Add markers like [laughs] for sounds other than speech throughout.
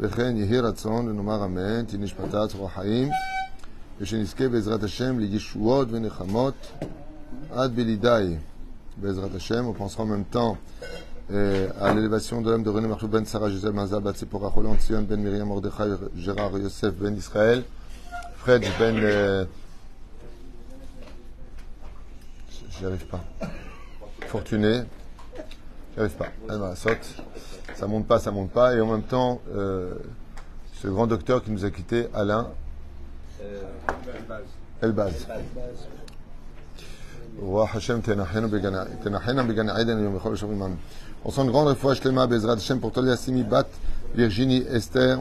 וכן יהי רצון ונאמר אמן, תהי נשמתה צרור החיים, ושנזכה בעזרת השם לישועות ונחמות עד בלידי. בעזרת השם, on pensera en même temps euh, à l'élévation de l'homme de René Marchou ben Sarah Gisèle Mazal Bat Sipora Roland Sion ben Miriam Mordechai Gérard Yosef ben Israël Fred ben euh, j'y arrive pas Fortuné j'y arrive pas elle va saute ça monte pas ça monte pas et en même temps euh, ce grand docteur qui nous a quitté Alain Elbaz רוח השם תנחנו בגן תנחנה בגן עדן היום בכל השומרים עמנו. On sent une grande רפואה שלמה בעזרת השם pour Tolia Simi בת וירג'יני אסתר,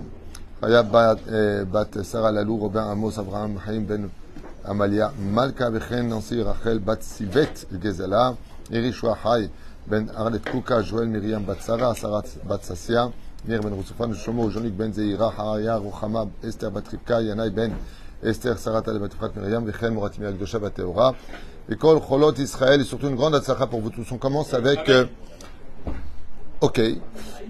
חיה בת, בת שרה ללו, רובין עמוס, אברהם חיים בן עמליה, מלכה וכן נשיא רחל בת סיבט גזלה, ירי שועה חי ben Arlet Kouka, Joël Myriam Batsara, Sarat Batsassia, Nir ben Roussoufa, Shomo, Jonik ben Zeira, Haraya, Ruchama, Esther Batripka, Yanai ben Esther, Sarat Batifrat Myriam, Vichem, Moratim Yalgosha Bateora, École Cholot Israël, et surtout une grande Atsara pour vous tous. On commence avec, euh, ok,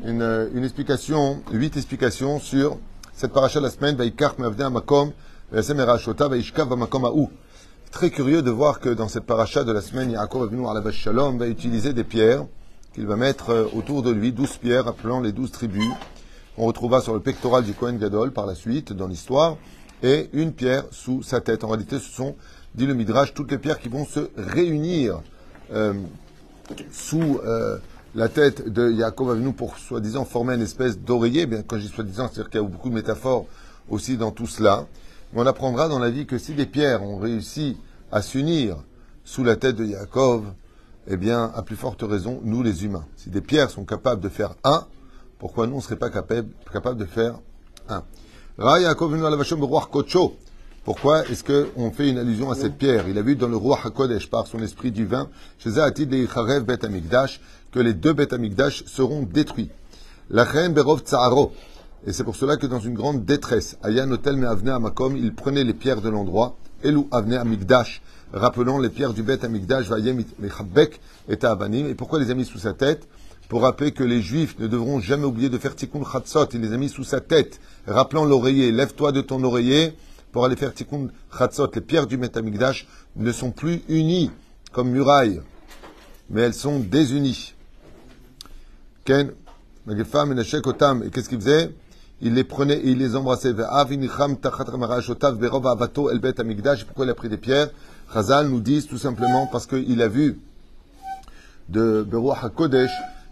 une, une explication, huit explications sur cette paracha de la semaine, Vaikar Mavde Amakom, Vesem Erachota, Vaishkav Amakom Aou. Très curieux de voir que dans cette paracha de la semaine, Yaakov Avinu Alav Shalom va utiliser des pierres qu'il va mettre euh, autour de lui, douze pierres appelant les douze tribus. On retrouvera sur le pectoral du Kohen Gadol par la suite dans l'histoire, et une pierre sous sa tête. En réalité, ce sont dit le Midrash, toutes les pierres qui vont se réunir euh, sous euh, la tête de Yaakov Avinu pour soi-disant former une espèce d'oreiller. Bien, quand je dis soi-disant, c'est-à-dire qu'il y a beaucoup de métaphores aussi dans tout cela. On apprendra dans la vie que si des pierres ont réussi à s'unir sous la tête de Yaakov, eh bien, à plus forte raison, nous les humains. Si des pierres sont capables de faire un, pourquoi nous, on ne serait pas capable, capable de faire un? Pourquoi est-ce qu'on fait une allusion à cette pierre? Il a vu dans le roi HaKodesh, par son esprit divin, chez Zaatid et Charev Bet que les deux Bet seront détruits. La reine Berov Tsaharo. Et c'est pour cela que dans une grande détresse, Ayan Otel me Amakom, il prenait les pierres de l'endroit, Elou Avne Amigdash, rappelant les pierres du Bet Amigdash, Vayem Mechabek et Avanim. Et pourquoi les a mis sous sa tête? Pour rappeler que les Juifs ne devront jamais oublier de faire Tikkun Chatzot. Il les a mis sous sa tête, rappelant l'oreiller. Lève-toi de ton oreiller pour aller faire Tikkun Chatzot, les pierres du Metamikdash ne sont plus unies comme murailles, mais elles sont désunies. Ken, et qu'est-ce qu'il faisait Il les prenait et il les embrassait. Pourquoi il a pris des pierres? Chazal nous dit tout simplement parce qu'il a vu de Beruach HaKodesh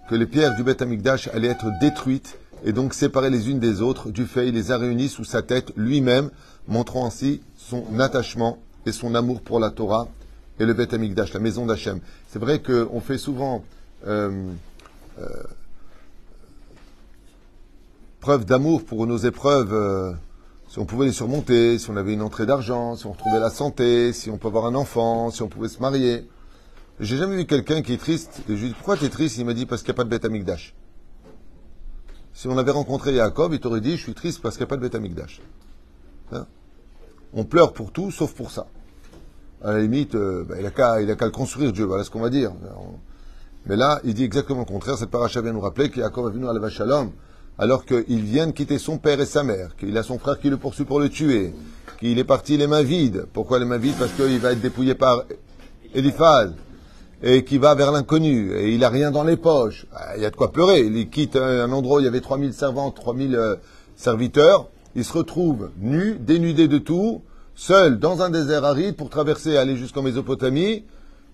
que les pierres du Bet Amikdash allaient être détruites et donc séparées les unes des autres. Du fait, il les a réunies sous sa tête lui-même montrant ainsi son attachement et son amour pour la Torah et le Beth Amikdash, la maison d'Hachem. C'est vrai qu'on fait souvent euh, euh, preuve d'amour pour nos épreuves, euh, si on pouvait les surmonter, si on avait une entrée d'argent, si on retrouvait la santé, si on peut avoir un enfant, si on pouvait se marier. J'ai jamais vu quelqu'un qui est triste, et je lui dis pourquoi tu es triste? Il m'a dit parce qu'il n'y a pas de Beth Amikdash. Si on avait rencontré Jacob, il t'aurait dit je suis triste parce qu'il n'y a pas de Beth Amikdash. Hein? On pleure pour tout, sauf pour ça. À la limite, euh, bah, il n'a qu'à le construire, Dieu, voilà ce qu'on va dire. Mais là, il dit exactement le contraire. Cette paracha vient nous rappeler qu'Yaakov a venu à la Shalom, alors qu'il vient de quitter son père et sa mère, qu'il a son frère qui le poursuit pour le tuer, qu'il est parti les mains vides. Pourquoi les mains vides? Parce qu'il va être dépouillé par Eliphaz, et qu'il va vers l'inconnu, et il n'a rien dans les poches. Ah, il y a de quoi pleurer. Il quitte un endroit où il y avait 3000 servantes, 3000 euh, serviteurs, il se retrouve nu, dénudé de tout, seul dans un désert aride pour traverser, aller jusqu'en Mésopotamie.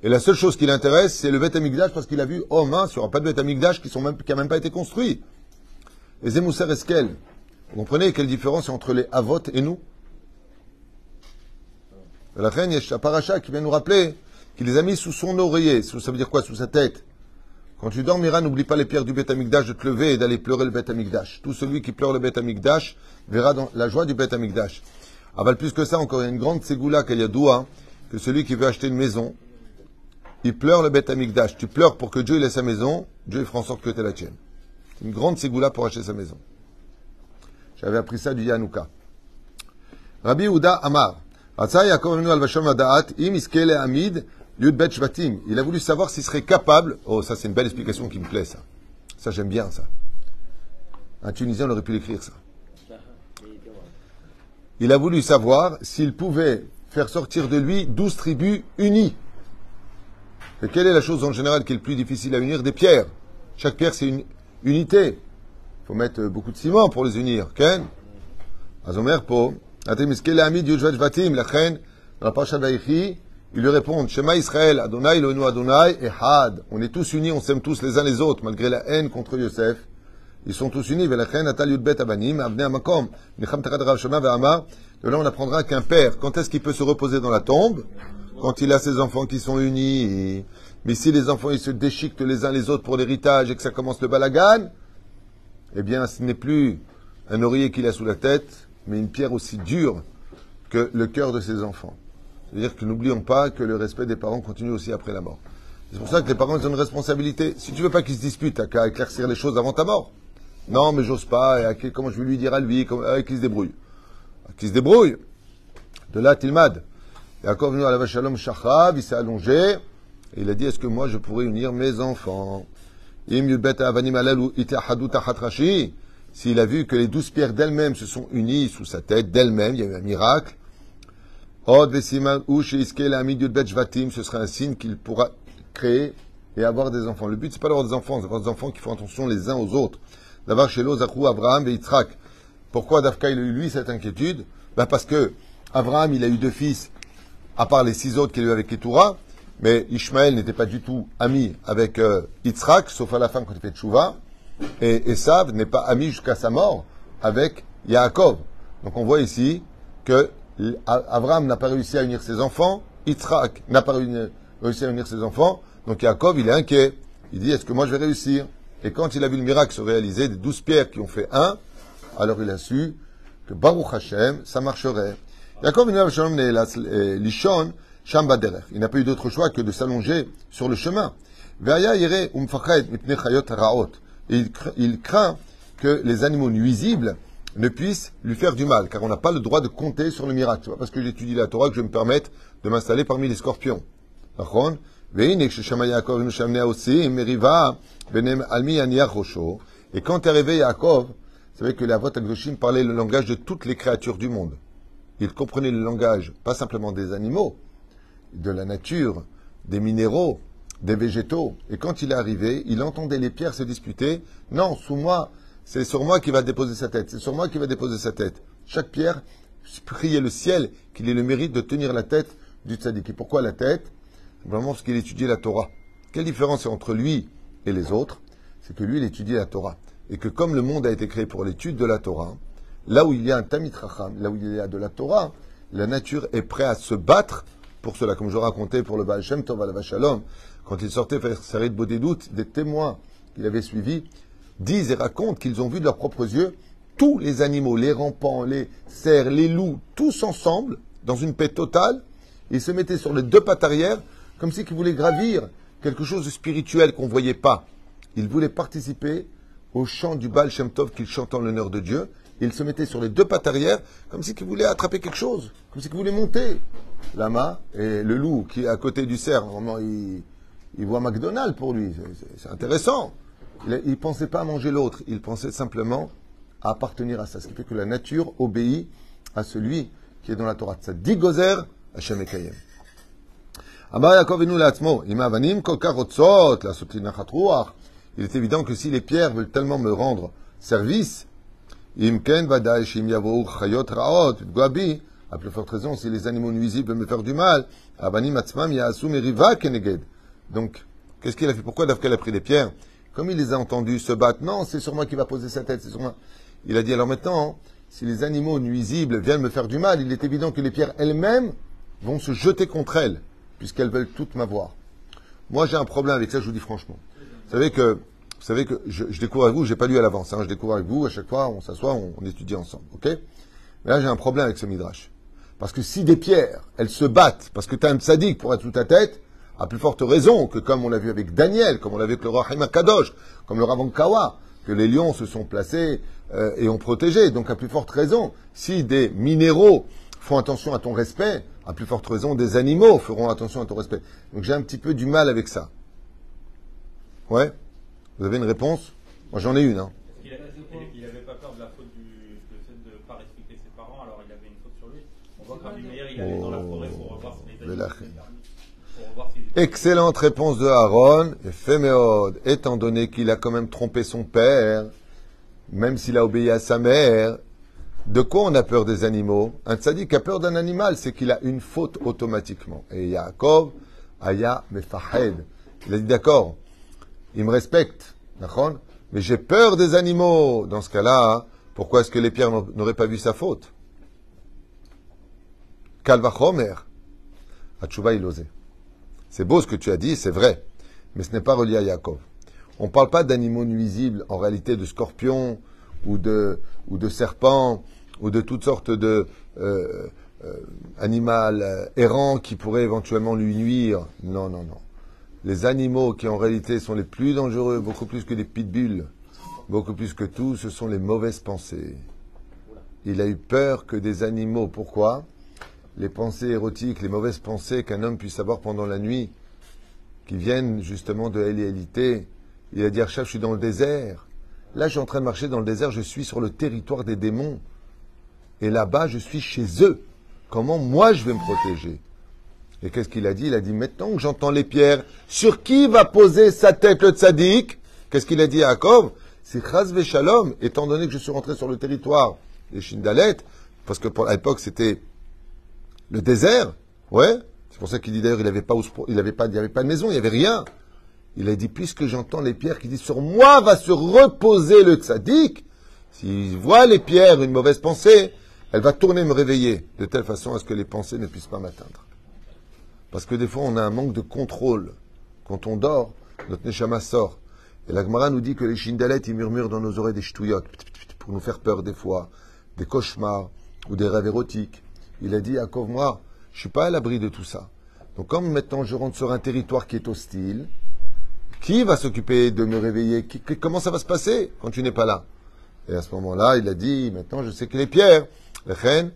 Et la seule chose qui l'intéresse, c'est le Beth parce qu'il a vu, oh mince, il n'y aura pas de Beth qui n'a qui même pas été construit. Et Zemousser Eskel, vous comprenez quelle différence entre les Avot et nous La reine Paracha qui vient nous rappeler qu'il les a mis sous son oreiller. Ça veut dire quoi Sous sa tête. Quand tu dormiras, n'oublie pas les pierres du Beth Amikdash de te lever et d'aller pleurer le Beth Amikdash. Tout celui qui pleure le Beth Amikdash verra la joie du Beth Amikdash. Aval plus que ça, encore il y a une grande ségoula qu'il y a doua, que celui qui veut acheter une maison, il pleure le Beth Amikdash. Tu pleures pour que Dieu ait sa maison, Dieu fera en sorte que tu la tienne. Une grande ségoula pour acheter sa maison. J'avais appris ça du Yanouka. Rabbi Ouda Amar. Il a voulu savoir s'il serait capable. Oh, ça, c'est une belle explication qui me plaît, ça. Ça, j'aime bien, ça. Un Tunisien aurait pu l'écrire, ça. Il a voulu savoir s'il pouvait faire sortir de lui douze tribus unies. Et quelle est la chose en général qui est le plus difficile à unir? Des pierres. Chaque pierre, c'est une unité. Il faut mettre beaucoup de ciment pour les unir. Ken? Azomer po. Ils lui répondent Shema Israël, Adonai, Elohenu Adonai, Ehad. On est tous unis, on s'aime tous les uns les autres, malgré la haine contre Yosef. Ils sont tous unis. De là, on apprendra qu'un père, quand est-ce qu'il peut se reposer dans la tombe? Quand il a ses enfants qui sont unis. Mais si les enfants, ils se déchiquent les uns les autres pour l'héritage et que ça commence le balagan, eh bien, ce n'est plus un oreiller qu'il a sous la tête, mais une pierre aussi dure que le cœur de ses enfants. C'est-à-dire que n'oublions pas que le respect des parents continue aussi après la mort. C'est pour ça que les parents ils ont une responsabilité. Si tu veux pas qu'ils se disputent, t'as qu'à éclaircir les choses avant ta mort. Non, mais j'ose pas. Et comment je vais lui dire à lui comment, Qu'il se débrouille. Qu'il se débrouille. De là, Tilmad. Yaakov venu à la Vachalom Shachav, il s'est allongé. Et il a dit, est-ce que moi je pourrais unir mes enfants? S'il a vu que les douze pierres d'elles-mêmes se sont unies sous sa tête, d'elles-mêmes, il y a eu un miracle. Ce sera un signe qu'il pourra créer et avoir des enfants. Le but, c'est pas d'avoir des enfants, c'est d'avoir des enfants qui font attention les uns aux autres. D'avoir chez Zakou, Abraham et Yitzhak. Pourquoi Dafka il a eu lui cette inquiétude? Ben Parce que Abraham, il a eu deux fils, à part les six autres qu'il a eu avec Ketura, mais Ishmaël n'était pas du tout ami avec euh, sauf à la fin quand il fait Tchouva. Et Esav n'est pas ami jusqu'à sa mort avec Yaakov. Donc on voit ici que Abraham n'a pas réussi à unir ses enfants, Yitzhak n'a pas réussi à unir ses enfants, donc Yaakov, il est inquiet. Il dit, est-ce que moi je vais réussir? Et quand il a vu le miracle se réaliser, des douze pierres qui ont fait un, alors il a su que Baruch Hashem, ça marcherait. Yaakov, euh, Il n'a pas eu d'autre choix que de s'allonger sur le chemin. Il craint que les animaux nuisibles ne puissent lui faire du mal, car on n'a pas le droit de compter sur le miracle. parce que j'étudie la Torah que je me permettre de m'installer parmi les scorpions. Et quand est arrivé Yaakov, vous savez que la voix Agdoshim parlait le langage de toutes les créatures du monde. Il comprenait le langage, pas simplement des animaux, de la nature, des minéraux, des végétaux. Et quand il est arrivé, il entendait les pierres se disputer. Non, sous moi, c'est sur moi qu'il va déposer sa tête. C'est sur moi qu'il va déposer sa tête. Chaque pierre priait le ciel qu'il ait le mérite de tenir la tête du tzaddik. Et pourquoi la tête? Vraiment parce qu'il étudiait la Torah. Quelle différence est entre lui et les autres? C'est que lui, il étudiait la Torah. Et que comme le monde a été créé pour l'étude de la Torah, là où il y a un Tamit Racham, là où il y a de la Torah, la nature est prête à se battre pour cela, comme je racontais pour le Baal Shem Tov al Shalom, quand il sortait faire sa de doutes, des témoins qu'il avait suivis disent et racontent qu'ils ont vu de leurs propres yeux tous les animaux, les rampants, les cerfs, les loups, tous ensemble, dans une paix totale. Ils se mettaient sur les deux pattes arrière, comme si ils voulaient gravir quelque chose de spirituel qu'on ne voyait pas. Ils voulaient participer au chant du Baal Shem Tov qu'ils chantent en l'honneur de Dieu. Ils se mettaient sur les deux pattes arrière, comme si ils voulaient attraper quelque chose, comme si ils voulaient monter lama et le loup qui est à côté du cerf. Vraiment, il, voit McDonald's pour lui. C'est intéressant. Il ne pensait pas à manger l'autre. Il pensait simplement à appartenir à ça. Ce qui fait que la nature obéit à celui qui est dans la Torah. Ça dit Gozer, Hashem. Il est évident que si les pierres veulent tellement me rendre service, à plus forte raison, si les animaux nuisibles me faire du mal, donc, qu'est-ce qu'il a fait? Pourquoi Dafka a pris les pierres? Comme il les a entendus se battre, non, c'est sur moi qui va poser sa tête, c'est sur moi. Il a dit alors maintenant, si les animaux nuisibles viennent me faire du mal, il est évident que les pierres elles-mêmes vont se jeter contre elles, puisqu'elles veulent toutes m'avoir. Moi, j'ai un problème avec ça, je vous dis franchement. Vous savez que, vous savez que je, découvre avec vous, j'ai pas lu à l'avance, hein, je découvre avec vous, à chaque fois, on s'assoit, on, étudie ensemble, ok? Mais là, j'ai un problème avec ce midrash. Parce que si des pierres, elles se battent, parce que tu as un sadique pour être sous ta tête, à plus forte raison que comme on l'a vu avec Daniel, comme on l'a vu avec le roi Kadosh, comme le Ravan Kawa, que les lions se sont placés euh, et ont protégé. Donc à plus forte raison, si des minéraux font attention à ton respect, à plus forte raison, des animaux feront attention à ton respect. Donc j'ai un petit peu du mal avec ça. Ouais? Vous avez une réponse? Moi j'en ai une. Hein. Il n'avait pas peur de la faute du fait de ne pas respecter ses parents, alors il avait une faute sur lui. On voit que Meir, il allait dans la forêt pour revoir si les Excellente réponse de Aaron. Et Féméode, étant donné qu'il a quand même trompé son père, même s'il a obéi à sa mère, de quoi on a peur des animaux? Un tzaddik a peur d'un animal, c'est qu'il a une faute automatiquement. Et Yaakov, Aya Mefahed. Il a dit d'accord, il me respecte, mais j'ai peur des animaux. Dans ce cas-là, pourquoi est-ce que les pierres n'auraient pas vu sa faute? Kalvachomer. Atshuva il. C'est beau ce que tu as dit, c'est vrai, mais ce n'est pas relié à Yaakov. On ne parle pas d'animaux nuisibles, en réalité de scorpions ou de, ou de serpents ou de toutes sortes de euh, euh, euh errants qui pourraient éventuellement lui nuire. Non, non, non. Les animaux qui en réalité sont les plus dangereux, beaucoup plus que les pitbulls, beaucoup plus que tout, ce sont les mauvaises pensées. Il a eu peur que des animaux. Pourquoi? Les pensées érotiques, les mauvaises pensées qu'un homme puisse avoir pendant la nuit, qui viennent justement de l'élité. Il a dit, je suis dans le désert. Là, je suis en train de marcher dans le désert, je suis sur le territoire des démons. Et là-bas, je suis chez eux. Comment moi je vais me protéger? Et qu'est-ce qu'il a dit? Il a dit, maintenant que j'entends les pierres, sur qui va poser sa tête le tzaddik? Qu'est-ce qu'il a dit à Jacob C'est Chaz Shalom, étant donné que je suis rentré sur le territoire des Shindalet, parce que pour l'époque c'était le désert, ouais. C'est pour ça qu'il dit d'ailleurs, il n'avait pas, il avait pas, avait pas de maison, il n'y avait rien. Il a dit, puisque j'entends les pierres qui disent, sur moi va se reposer le tzaddik, s'il voit les pierres, une mauvaise pensée, elle va tourner me réveiller, de telle façon à ce que les pensées ne puissent pas m'atteindre. Parce que des fois, on a un manque de contrôle. Quand on dort, notre neshama sort. Et la Gemara nous dit que les shindalettes, ils murmurent dans nos oreilles des ch'touillottes, pour nous faire peur des fois, des cauchemars ou des rêves érotiques. Il a dit, à moi, je suis pas à l'abri de tout ça. Donc comme maintenant je rentre sur un territoire qui est hostile, qui va s'occuper de me réveiller? Comment ça va se passer quand tu n'es pas là? Et à ce moment-là, il a dit, maintenant je sais que les pierres, les reines,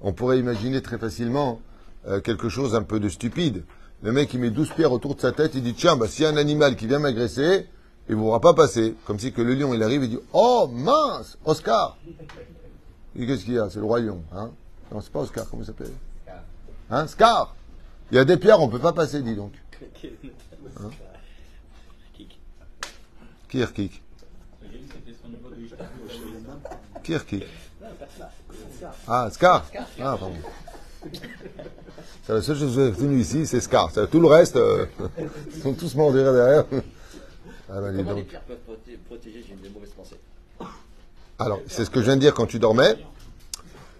on pourrait imaginer très facilement euh, quelque chose un peu de stupide. Le mec, il met 12 pierres autour de sa tête, il dit, tiens, bah, s'il y a un animal qui vient m'agresser, il ne pourra pas passer. Comme si que le lion, il arrive et dit, oh mince, Oscar Qu'est-ce qu'il y a? C'est le roi. Hein? Non, c'est pas Oscar, comment il s'appelle? Hein? Scar Il y a des pierres, on ne peut pas passer, dis donc. Hein? Kirkik. Kirkik. Ah, Scar Ah, pardon. C'est la seule chose que j'ai retenue ici, c'est Scar. Tout le reste, euh, ils [laughs] sont tous morts derrière. Ah, bah, Comment les pierres peuvent protéger d'une mauvaise pensée Alors, c'est ce que je viens de dire quand tu dormais.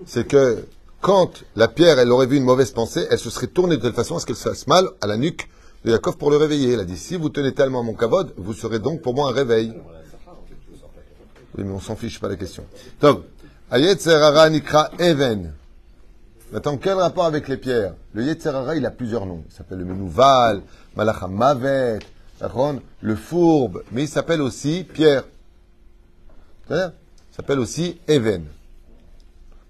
C'est que quand la pierre, elle aurait vu une mauvaise pensée, elle se serait tournée de telle façon à ce qu'elle se fasse mal à la nuque de Yaakov pour le réveiller. Elle a dit, si vous tenez tellement à mon kavod, vous serez donc pour moi un réveil. Oui, mais on s'en fiche, pas la question. Donc, Ayetserara Nikra Even. Maintenant, quel rapport avec les pierres? Le Yetzerara, il a plusieurs noms. Il s'appelle le Menouval, Malachamavet, le fourbe, mais il s'appelle aussi pierre. Il s'appelle aussi Even.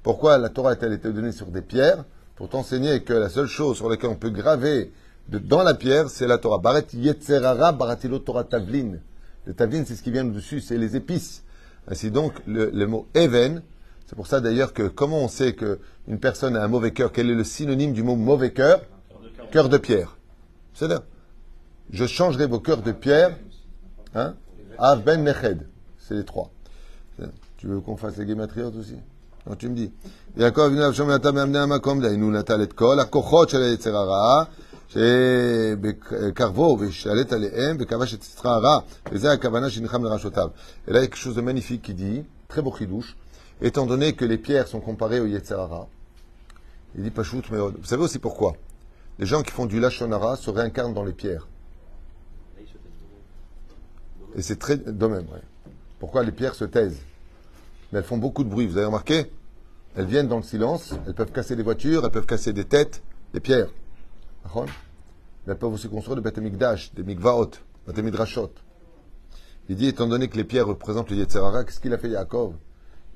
Pourquoi la Torah a-t-elle été donnée sur des pierres? Pour t'enseigner que la seule chose sur laquelle on peut graver dans la pierre, c'est la Torah. Barat Yetzerara, Baratilo Torah Tavlin. Le Tavlin, c'est ce qui vient dessus, c'est les épices. Ainsi donc, le, mot Even, c'est pour ça d'ailleurs que comment on sait qu'une personne a un mauvais cœur Quel est le synonyme du mot mauvais cœur Cœur de pierre. C'est-à-dire, je changerai vos cœurs de pierre, hein Av Ben Neched. C'est les trois. Tu veux qu'on fasse les guématriotes aussi donc tu me dis, יעקב אבינו אבשום נתן מאמני המקום, דהיינו נטל את כל הכוחות של היצר הרע, שבקרבו ושלט עליהם וכבש את יצר הרע, וזה הכוונה שנלחם לראשותיו. Et là, il y a quelque chose de magnifique qui dit, très beau chidouche, étant donné que les pierres sont comparées au Yetzer Hara, il dit Pachout Meod. Vous savez aussi pourquoi? Les gens qui font du Lachonara se réincarnent dans les pierres. Et c'est très. de même, ouais. Pourquoi les pierres se taisent? Mais elles font beaucoup de bruit, vous avez remarqué? Elles viennent dans le silence, elles peuvent casser des voitures, elles peuvent casser des têtes, des pierres. Mais elles peuvent aussi construire des bêtes mikdash, des mikvaot, des midrashot. Il dit, étant donné que les pierres représentent le Yetzerara, qu'est-ce qu'il a fait Yaakov?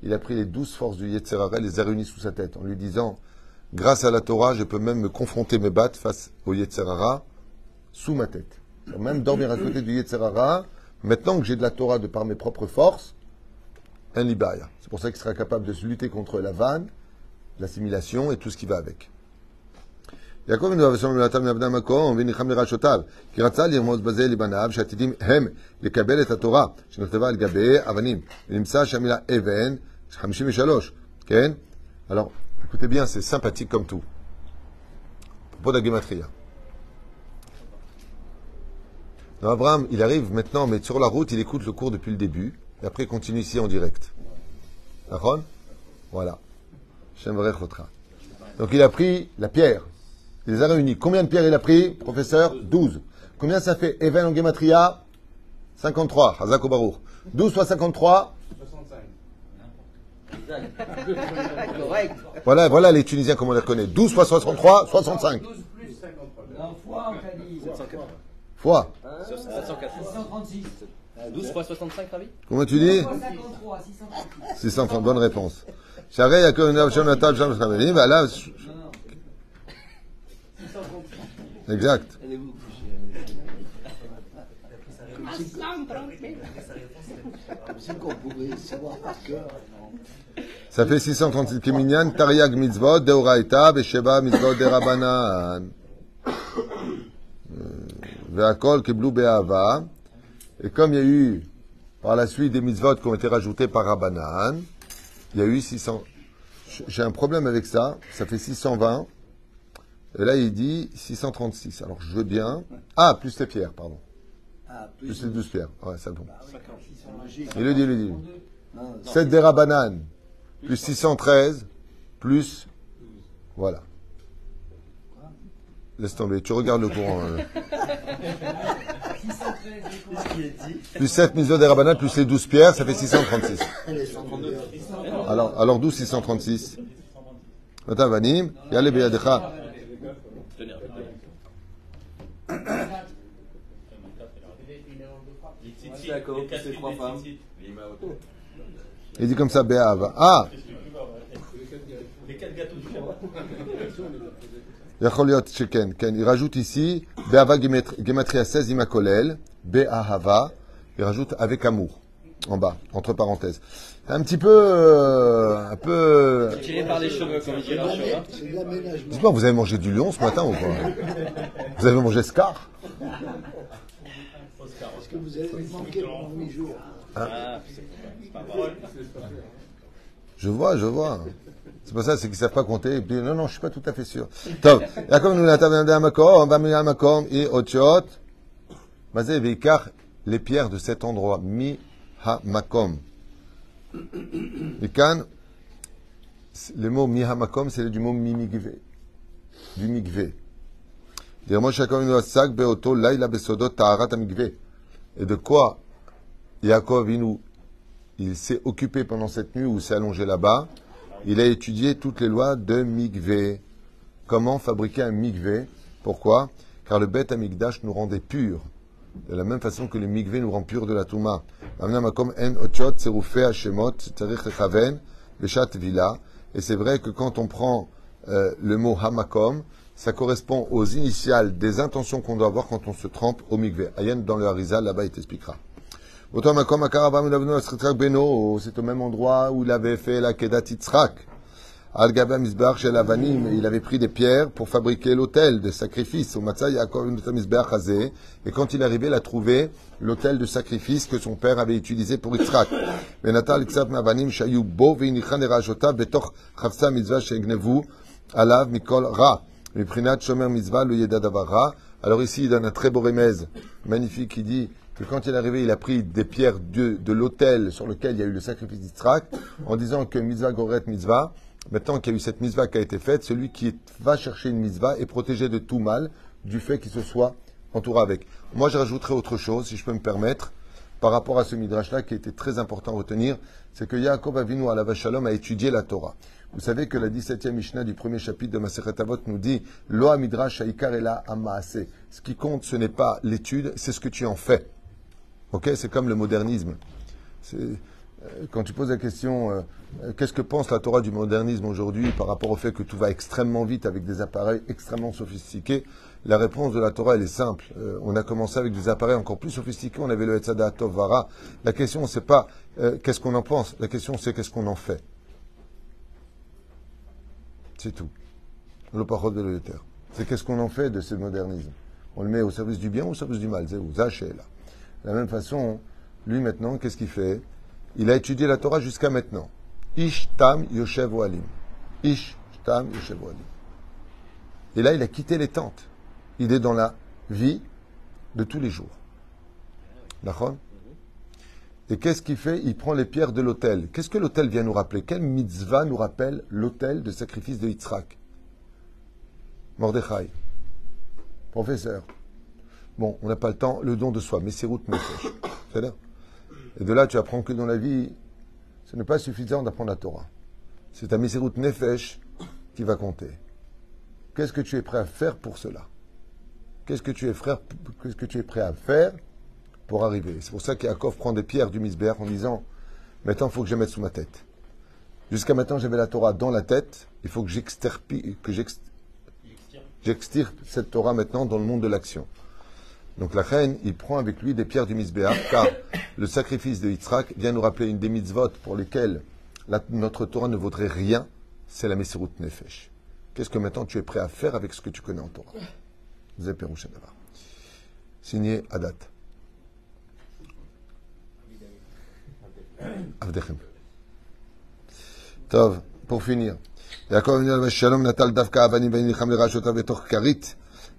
Il a pris les douze forces du Yetzerara et les a réunies sous sa tête, en lui disant, grâce à la Torah, je peux même me confronter mes battes face au Yetzerara sous ma tête. Même dormir à côté du Yetzerara, maintenant que j'ai de la Torah de par mes propres forces, un libaya. C'est pour ça qu'il sera capable de se lutter contre la vanne, l'assimilation et tout ce qui va avec. יעקב בנו אבשלום ונתן מעבדי המקום וניחם לרעשותיו כי רצה לרמוז בזה לבניו שעתידים הם לקבל את התורה שנכתבה על גבי אבנים ונמצא שהמילה אבן 53 כן? Alors, écoutez bien, c'est sympathique comme tout. Propos de la Abraham, il arrive maintenant, mais sur la route, il écoute le cours depuis le début, et après il continue ici en direct. D'accord? Voilà. Donc il a pris la pierre. Il les a réunis. Combien de pierres il a pris, professeur? 12. Combien ça fait? Even en Gematria 53. Hazako Baruch. 12 fois 53 Voilà, voilà les Tunisiens comme on les connaît. 12 fois 63, 65. 12 plus 53. fois, on t'a dit. Fois. 636. 12 fois 65, Ravi Comment tu dis 53, 636. 630, bonne réponse. Charé, Yaakov, Nahum, Natav, Shem, Shem, bah là, Non, non. 636. exact. Elle est où C'est qu'on pouvait savoir par cœur. Ça fait 636 Kiminyan, Tariag mitzvot, Deoraita, Besheba mitzvot, Derabanan. Ve'akol kiblu be'ava. Et comme il y a eu, par la suite, des mitzvot qui ont été rajoutés par Rabbanan, il y a eu 600. J'ai un problème avec ça, ça fait 620. Et là, il dit 636. Alors, je veux bien. Ah, plus les pierres, pardon. Ah, Plus les 12 pierres. Ouais, c'est bon. Magiques. Il le dit, il le dit. Non, 7 des plus 613, plus. Voilà. Laisse tomber, tu regardes le courant. euh. 613, c'est quoi Plus 7 mitzvot des Rabbanan, plus les 12 pierres, ça fait 636. les 132. Alors, alors d'où 636 Attends, Vanim, Yale Beyadecha. D'accord, c'est trois femmes. Il dit comme ça, Béhava. Ah Il rajoute ici, Béhava Gematria 16 Imakolel, Béhava, il rajoute avec amour, en bas, entre parenthèses. Un petit peu. Euh, un peu. Vous avez mangé du lion ce matin ou quoi? Vous avez mangé Scar? Est-ce que vous avez manqué pendant 8 jours? Ah. Je vois, je vois. C'est pour ça, c'est qu'ils savent pas compter. Non, non, je suis pas tout à fait sûr. Les pierres de cet endroit. Mi hamakom. Mikan, le mot mi hamakom, c'est du mot mi migve. Du migve. Amigve. Et de quoi Yaakov Inu il s'est occupé pendant cette nuit où il s'est allongé là-bas. Il a étudié toutes les lois de Migvé. Comment fabriquer un Migvé Pourquoi? Car le bête Amigdash nous rendait purs. De la même façon que le Migvé nous rend purs de la Touma. Et c'est vrai que quand on prend euh, le mot Hamakom, ça correspond aux initiales des intentions qu'on doit avoir quand on se trempe au Migvé. Ayen dans le Harizal, là-bas, il t'expliquera. C'est au même endroit où il avait fait la Kedat Avanim, il avait pris des pierres pour fabriquer l'autel de sacrifice. Au. Et quand il arrivait, il a trouvé l'autel de sacrifice que son père avait utilisé pour [laughs] Yedadavar Alors ici, il donne un très beau remèze magnifique qui dit quand il est arrivé, il a pris des pierres de, l'autel sur lequel il y a eu le sacrifice d'Israël, en disant que mitzvah goret mitzvah, maintenant qu'il y a eu cette mitzvah qui a été faite, celui qui va chercher une mitzvah est protégé de tout mal, du fait qu'il se soit entouré avec. Moi, je rajouterai autre chose, si je peux me permettre, par rapport à ce midrash-là, qui était très important à retenir, c'est que Yaakov Avinu à Shalom a étudié la Torah. Vous savez que la 17e Mishnah du premier chapitre de Masechet Avot nous dit Lo midrash haikar ela amaase. Ce qui compte, ce n'est pas l'étude, c'est ce que tu en fais. Ok C'est comme le modernisme. Euh, Quand tu poses la question euh, euh, qu'est-ce que pense la Torah du modernisme aujourd'hui par rapport au fait que tout va extrêmement vite avec des appareils extrêmement sophistiqués, la réponse de la Torah, elle est simple. Euh, on a commencé avec des appareils encore plus sophistiqués. On avait le Etzada Tovara. La question, c'est pas euh, qu'est-ce qu'on en pense. La question, c'est qu'est-ce qu'on en fait. C'est tout. Le parole de l'Éter. C'est qu'est-ce qu'on en fait de ce modernisme. On le met au service du bien ou au service du mal? Zaché, là. De la même façon, lui maintenant, qu'est-ce qu'il fait? Il a étudié la Torah jusqu'à maintenant. Ish tam yoshev oalim. Ish tam yoshev oalim. Et là, il a quitté les tentes. Il est dans la vie de tous les jours. D'accord? Et qu'est-ce qu'il fait? Il prend les pierres de l'autel. Qu'est-ce que l'autel vient nous rappeler? Quelle mitzvah nous rappelle l'autel de sacrifice de Yitzhak? Mordechai. Professeur. Bon, on n'a pas le temps. Le don de soi. Mais c'est route. [coughs] C'est là. Et de là, tu apprends que dans la vie, ce n'est pas suffisant d'apprendre la Torah. C'est ta Messerut Nefesh qui va compter. Qu'est-ce que tu es prêt à faire pour cela? Qu'est-ce que tu es, prêt à faire pour arriver? C'est pour ça qu'Yakov prend des pierres du misbère en disant Maintenant, il faut que je mette sous ma tête. Jusqu'à maintenant, j'avais la Torah dans la tête. Il faut que j'extirpe que j'ex- j'extirpe cette Torah maintenant dans le monde de l'action. Donc la reine, il prend avec lui des pierres du Misbéar, car le sacrifice de Yitzhak vient nous rappeler une des mitzvot pour lesquelles notre Torah ne vaudrait rien, c'est la Messirut Nefesh. Qu'est-ce que maintenant tu es prêt à faire avec ce que tu connais en Torah? Signé Adat. Avdechem. Tov, pour finir.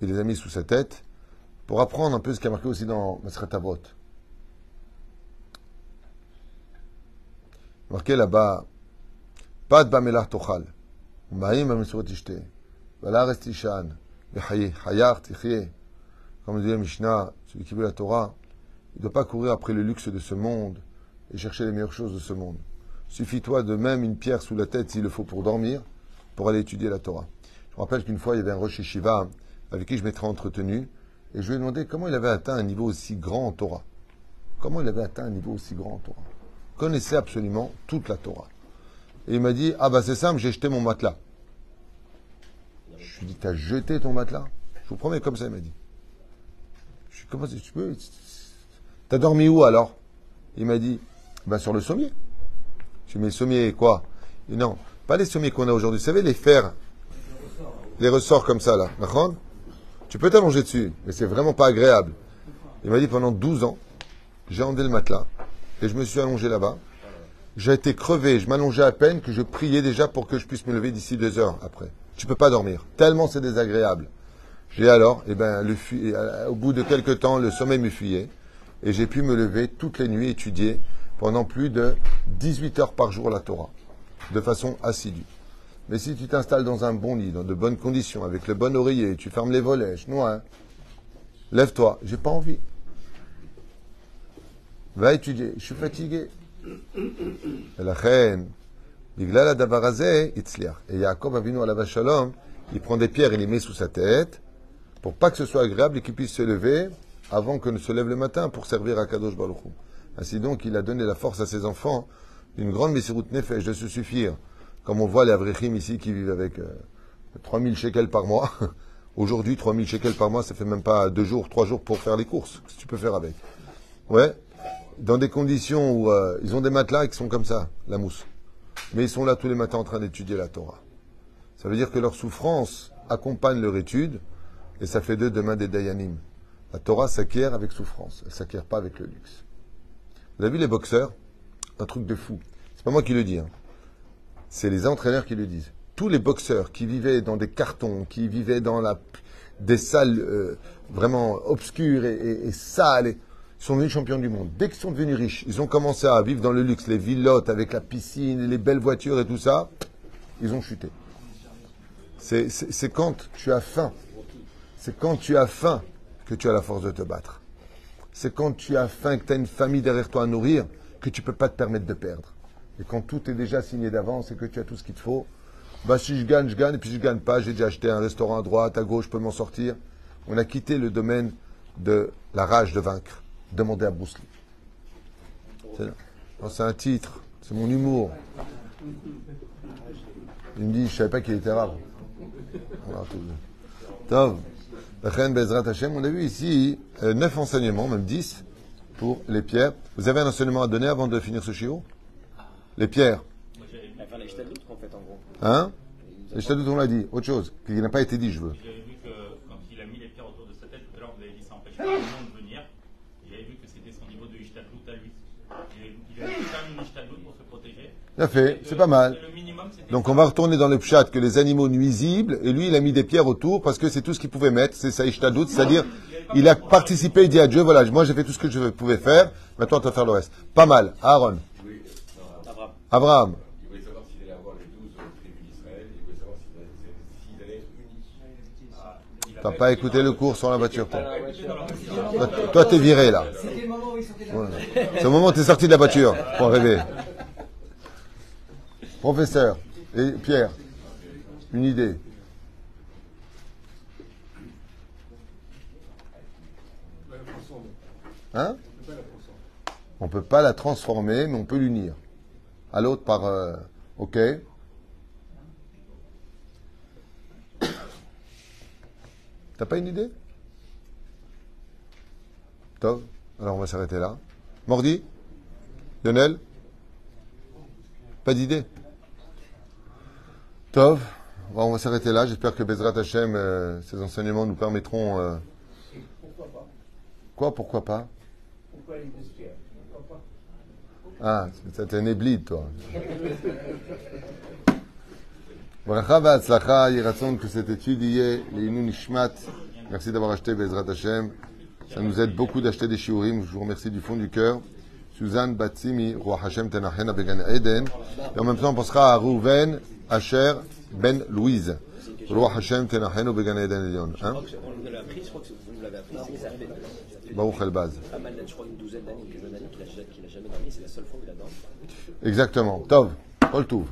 et les a mis sous sa tête Pour apprendre un peu ce qui a marqué aussi dans Masret Avot. Marqué là-bas, Pad bamelach tochal, Maïm amisrot ishte, Valares tishan, Bechaye, Hayar tichye. Comme dit Mishnah, celui qui veut la Torah, il ne doit pas courir après le luxe de ce monde et chercher les meilleures choses de ce monde. Suffit-toi de même une pierre sous la tête s'il le faut pour dormir, pour aller étudier la Torah. Je me rappelle qu'une fois, il y avait un Rosh Yeshiva avec qui je m'étais entretenu, et je lui ai demandé comment il avait atteint un niveau aussi grand en Torah. Comment il avait atteint un niveau aussi grand en Torah. Il connaissait absolument toute la Torah. Et il m'a dit, ah bah c'est simple, j'ai jeté mon matelas. Je lui ai dit, t'as jeté ton matelas? Je vous promets, comme ça, il m'a dit. Je suis comment tu peux? T'as dormi où alors? Il m'a dit, bah sur le sommier. Je mets le sommier quoi? Non, pas les sommiers qu'on a aujourd'hui. Vous savez, les fers, les ressorts comme ça, là. Tu peux t'allonger dessus, mais c'est vraiment pas agréable. Il m'a dit pendant 12 ans, j'ai endé le matelas et je me suis allongé là-bas. J'ai été crevé, je m'allongeais à peine que je priais déjà pour que je puisse me lever d'ici deux heures après. Tu peux pas dormir, tellement c'est désagréable. J'ai alors, eh ben, euh, au bout de quelques temps, le sommeil me fuyait et j'ai pu me lever toutes les nuits étudier pendant plus de 18 heures par jour la Torah, de façon assidue. Mais si tu t'installes dans un bon lit, dans de bonnes conditions, avec le bon oreiller, tu fermes les volets, je hein. lève-toi, j'ai pas envie. Va étudier, je suis fatigué. La reine, Biglal Adavarazé, Itzliar. Et Jacob Avinu à la Shalom, il prend des pierres et les met sous sa tête, pour pas que ce soit agréable et qu'il puisse se lever avant que ne se lève le matin pour servir à Kadosh Baruchou. Ainsi donc, il a donné la force à ses enfants d'une grande messiroute nefesh de se suffire comme on voit les Avrechim ici qui vivent avec euh, 3000 shekels par mois. [laughs] Aujourd'hui, 3000 shekels par mois, ça fait même pas deux jours, trois jours pour faire les courses. Qu'est-ce que tu peux faire avec? Ouais. Dans des conditions où euh, ils ont des matelas qui sont comme ça, la mousse. Mais ils sont là tous les matins en train d'étudier la Torah. Ça veut dire que leur souffrance accompagne leur étude et ça fait d'eux demain des Dayanim. La Torah s'acquiert avec souffrance, elle s'acquiert pas avec le luxe. Vous avez vu les boxeurs? Un truc de fou. C'est pas moi qui le dis. hein. C'est les entraîneurs qui le disent. Tous les boxeurs qui vivaient dans des cartons, qui vivaient dans la, des salles euh, vraiment obscures et, sales, sont devenus champions du monde. Dès qu'ils sont devenus riches, ils ont commencé à vivre dans le luxe, les villottes avec la piscine, les belles voitures et tout ça, ils ont chuté. C'est- quand tu as faim, c'est quand tu as faim que tu as la force de te battre. C'est quand tu as faim, que tu as une famille derrière toi à nourrir, que tu peux pas te permettre de perdre. Et quand tout est déjà signé d'avance et que tu as tout ce qu'il te faut, bah si je gagne, je gagne, et puis si je gagne pas, j'ai déjà acheté un restaurant à droite, à gauche, je peux m'en sortir. On a quitté le domaine de la rage de vaincre. Demandez à Bruce Lee. C'est un titre, c'est mon humour. Il me dit, je savais pas qu'il était tout. Tov. Hashem, on a vu ici euh, neuf enseignements, même dix, pour les pierres. Vous avez un enseignement à donner avant de finir ce chiot Les pierres. Les. Hein Et je t'ajoute, on l'a dit. Autre chose, qui n'a pas été dit, je veux. J'avais vu que quand il a mis les pierres autour de sa tête, tout à l'heure vous avez dit ça empêche pas de venir. Et J'avais vu que c'était son niveau de Ishtadlout à lui. Il a fait quand même une Ishtadlout pour se protéger. Bien fait, c'est pas mal. Le minimum, c'était Donc on va retourner dans le pchat que les animaux nuisibles, et lui il a mis des pierres autour parce que c'est tout ce qu'il pouvait mettre, c'est ça ishtadout, c'est-à-dire il a participé, il dit à Dieu, voilà, moi j'ai fait tout ce que je pouvais faire, maintenant on va faire le reste. Pas mal. Aaron, Abraham. Il voulait savoir s'il allait avoir les douze tribus d'Israël, il voulait savoir s'il allait, être uni. t'as pas écouté le cours sur la voiture, toi. Ah, Toi, t'es viré là. C'était le moment où il sortait de la Ouais. C'est au moment où t'es sorti de la voiture, pour rêver. Professeur, et Pierre, une idée. Hein? On peut pas la transformer, mais on peut l'unir. À l'autre par... euh, ok. [coughs] T'as pas une idée? Top. Alors on va s'arrêter là. Mordi? Lionel? Pas d'idée? Tov, Bon, on va s'arrêter là. J'espère que Bezrat Hashem, euh, ces enseignements nous permettront. euh, Pourquoi pas? Quoi, pourquoi pas? Pourquoi les douze pierres Pourquoi pas Ah, c'est un éblide, toi. Bracha v'atzlacha, Yiratzon, que cette étude y est, Leinu Nishmat. Merci d'avoir acheté Bezrat Hashem. Ça nous aide beaucoup d'acheter des shiurim. Je vous remercie du fond du cœur. Suzanne Batsimi, Roi Hashem Tenachena Began Eden. Et en même temps, on pensera à Rouven, Asher, Ben Louise. Roi Hashem Tenachenu Began Eden Elion. Je Hein? crois que nous l'avait appris, je crois que vous nous l'avez appris, Baruch El Baz. pas mal je crois une douzaine d'années, une quinzaine d'années qu'il a, qu'il a jamais dormi, Exactement. Tov. Touv.